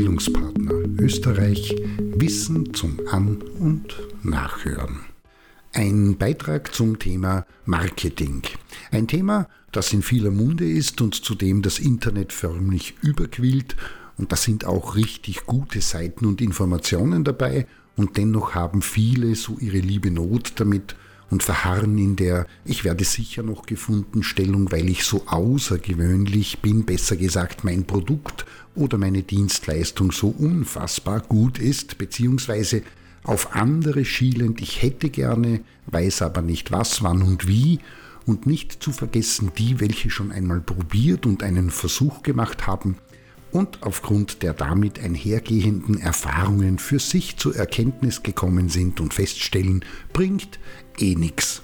Bildungspartner Österreich Wissen zum An- und Nachhören. Ein Beitrag zum Thema Marketing. Ein Thema, das in vieler Munde ist und zu dem das Internet förmlich überquillt. Und da sind auch richtig gute Seiten und Informationen dabei. Und dennoch haben viele so ihre liebe Not damit und verharren in der ich werde sicher noch gefunden Stellung, weil ich so außergewöhnlich bin, besser gesagt mein Produkt oder meine Dienstleistung so unfassbar gut ist, beziehungsweise auf andere schielend, ich hätte gerne, weiß aber nicht was, wann und wie, und nicht zu vergessen die, welche schon einmal probiert und einen Versuch gemacht haben und aufgrund der damit einhergehenden Erfahrungen für sich zur Erkenntnis gekommen sind und feststellen, bringt eh nix.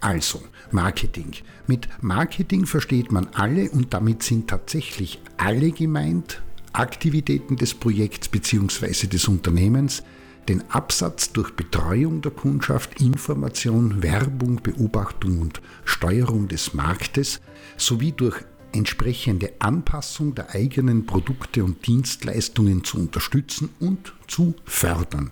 Also, Marketing. Mit Marketing versteht man alle und damit sind tatsächlich alle gemeint, Aktivitäten des Projekts bzw. des Unternehmens, den Absatz durch Betreuung der Kundschaft, Information, Werbung, Beobachtung und Steuerung des Marktes sowie durch entsprechende Anpassung der eigenen Produkte und Dienstleistungen zu unterstützen und zu fördern.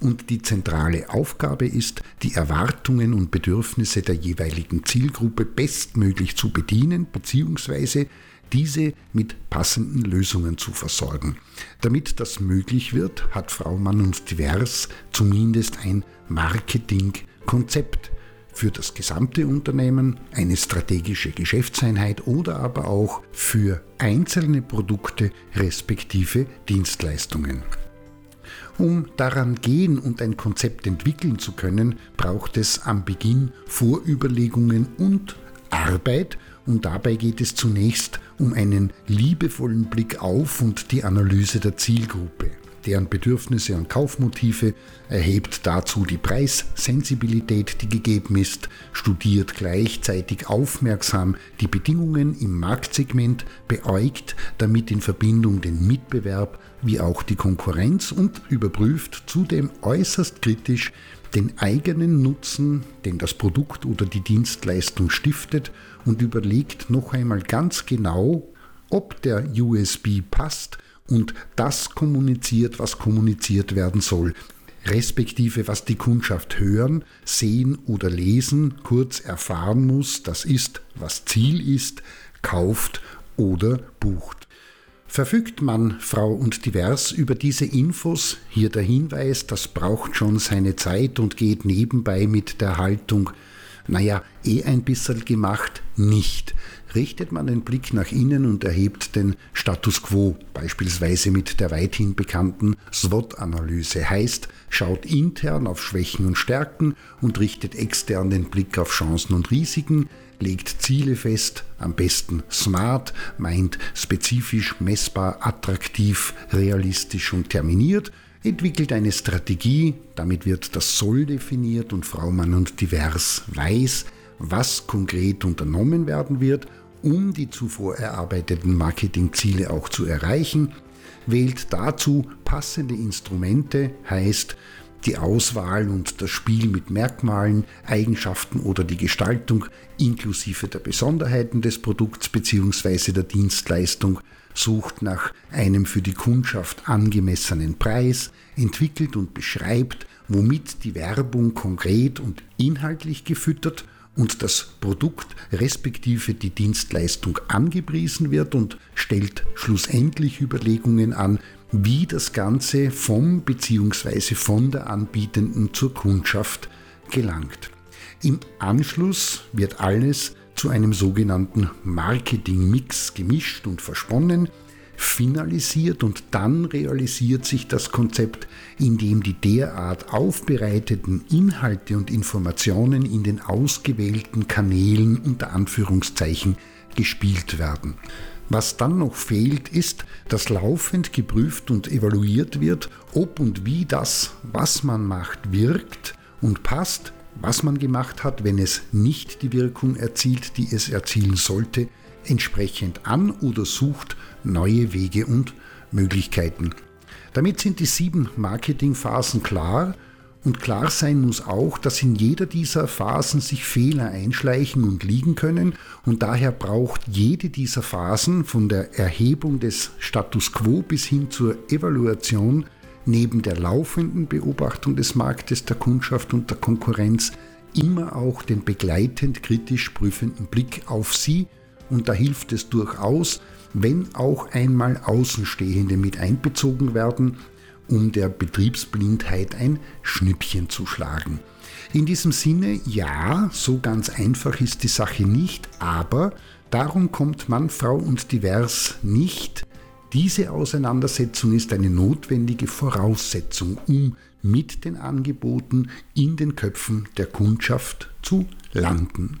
Und die zentrale Aufgabe ist, die Erwartungen und Bedürfnisse der jeweiligen Zielgruppe bestmöglich zu bedienen bzw. diese mit passenden Lösungen zu versorgen. Damit das möglich wird, hat Frau Mann und Divers zumindest ein Marketingkonzept für das gesamte Unternehmen, eine strategische Geschäftseinheit oder aber auch für einzelne Produkte respektive Dienstleistungen. Um daran gehen und ein Konzept entwickeln zu können, braucht es am Beginn Vorüberlegungen und Arbeit und dabei geht es zunächst um einen liebevollen Blick auf und die Analyse der Zielgruppe deren Bedürfnisse und Kaufmotive, erhebt dazu die Preissensibilität, die gegeben ist, studiert gleichzeitig aufmerksam die Bedingungen im Marktsegment, beäugt damit in Verbindung den Mitbewerb wie auch die Konkurrenz und überprüft zudem äußerst kritisch den eigenen Nutzen, den das Produkt oder die Dienstleistung stiftet und überlegt noch einmal ganz genau, ob der USB passt und das kommuniziert, was kommuniziert werden soll, respektive was die Kundschaft hören, sehen oder lesen, kurz erfahren muss, das ist, was Ziel ist, kauft oder bucht. Verfügt man Frau und Divers über diese Infos, hier der Hinweis, das braucht schon seine Zeit und geht nebenbei mit der Haltung, naja, eh ein bisschen gemacht, nicht richtet man den Blick nach innen und erhebt den Status quo, beispielsweise mit der weithin bekannten SWOT-Analyse, heißt, schaut intern auf Schwächen und Stärken und richtet extern den Blick auf Chancen und Risiken, legt Ziele fest, am besten smart, meint spezifisch, messbar, attraktiv, realistisch und terminiert, entwickelt eine Strategie, damit wird das Soll definiert und Frau Mann und Divers weiß, was konkret unternommen werden wird, um die zuvor erarbeiteten Marketingziele auch zu erreichen, wählt dazu passende Instrumente, heißt die Auswahl und das Spiel mit Merkmalen, Eigenschaften oder die Gestaltung inklusive der Besonderheiten des Produkts bzw. der Dienstleistung, sucht nach einem für die Kundschaft angemessenen Preis, entwickelt und beschreibt, womit die Werbung konkret und inhaltlich gefüttert und das Produkt respektive die Dienstleistung angepriesen wird und stellt schlussendlich Überlegungen an, wie das Ganze vom bzw. von der Anbietenden zur Kundschaft gelangt. Im Anschluss wird alles zu einem sogenannten Marketing-Mix gemischt und versponnen, finalisiert und dann realisiert sich das Konzept, indem die derart aufbereiteten Inhalte und Informationen in den ausgewählten Kanälen unter Anführungszeichen gespielt werden. Was dann noch fehlt, ist, dass laufend geprüft und evaluiert wird, ob und wie das, was man macht, wirkt und passt, was man gemacht hat, wenn es nicht die Wirkung erzielt, die es erzielen sollte, entsprechend an oder sucht neue Wege und Möglichkeiten. Damit sind die sieben Marketingphasen klar Und klar sein muss auch, dass in jeder dieser Phasen sich Fehler einschleichen und liegen können und daher braucht jede dieser Phasen von der Erhebung des Status quo bis hin zur Evaluation neben der laufenden Beobachtung des Marktes, der Kundschaft und der Konkurrenz immer auch den begleitend kritisch prüfenden Blick auf sie und da hilft es durchaus, wenn auch einmal Außenstehende mit einbezogen werden, um der Betriebsblindheit ein Schnippchen zu schlagen. In diesem Sinne, ja, so ganz einfach ist die Sache nicht, aber darum kommt Mann, Frau und Divers nicht. Diese Auseinandersetzung ist eine notwendige Voraussetzung, um mit den Angeboten in den Köpfen der Kundschaft zu landen.